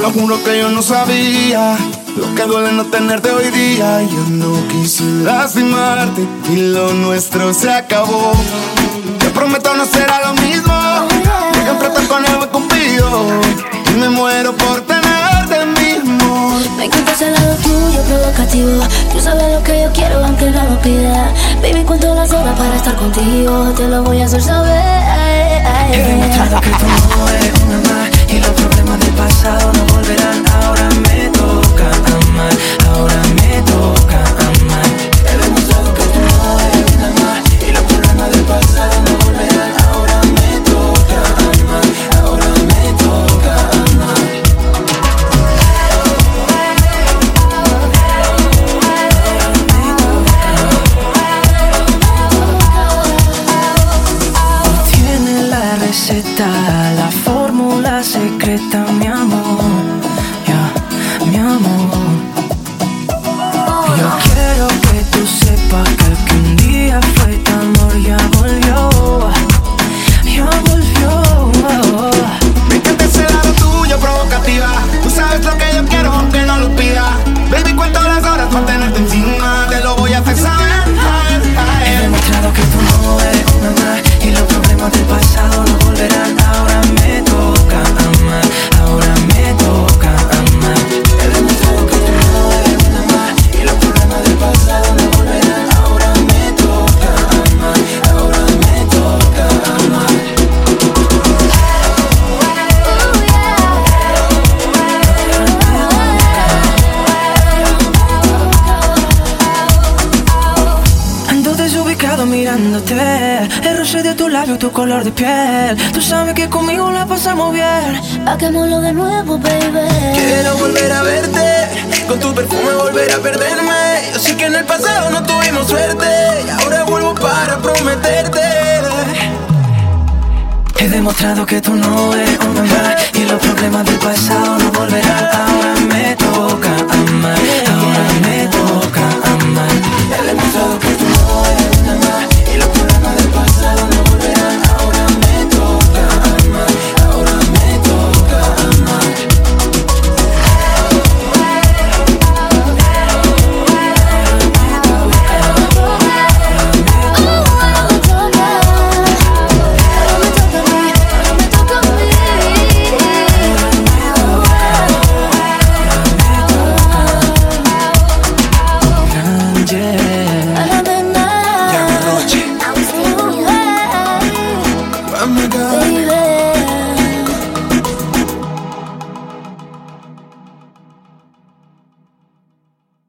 lo juro que yo no sabía lo que duele no tenerte hoy día. Yo no quise lastimarte y lo nuestro se acabó. Te prometo no será lo mismo. Siempre te con el cumplido y me muero por tenerte mismo. Me encanta ese lado tuyo provocativo. Tú sabes lo que yo quiero aunque no lo pida. Baby, cuento las horas para estar contigo. Te lo voy a hacer saber. He demostrado que tú no eres una más y los problemas del pasado no volverán. Ahora me toca amar, ahora me toca amar. He demostrado que tú no eres una más y los problemas del pasado no volverán. Ahora me toca amar, ahora me toca amar. Tiene la receta, la fórmula secreta, mi amor. Mirándote. El roce de tu labio, tu color de piel. Tú sabes que conmigo la pasamos bien. Hagámoslo de nuevo, baby. Quiero volver a verte. Con tu perfume volver a perderme. Yo sé que en el pasado no tuvimos suerte. Y ahora vuelvo para prometerte. He demostrado que tú no eres una más. Y los problemas del pasado no volverán. Ahora me toca amar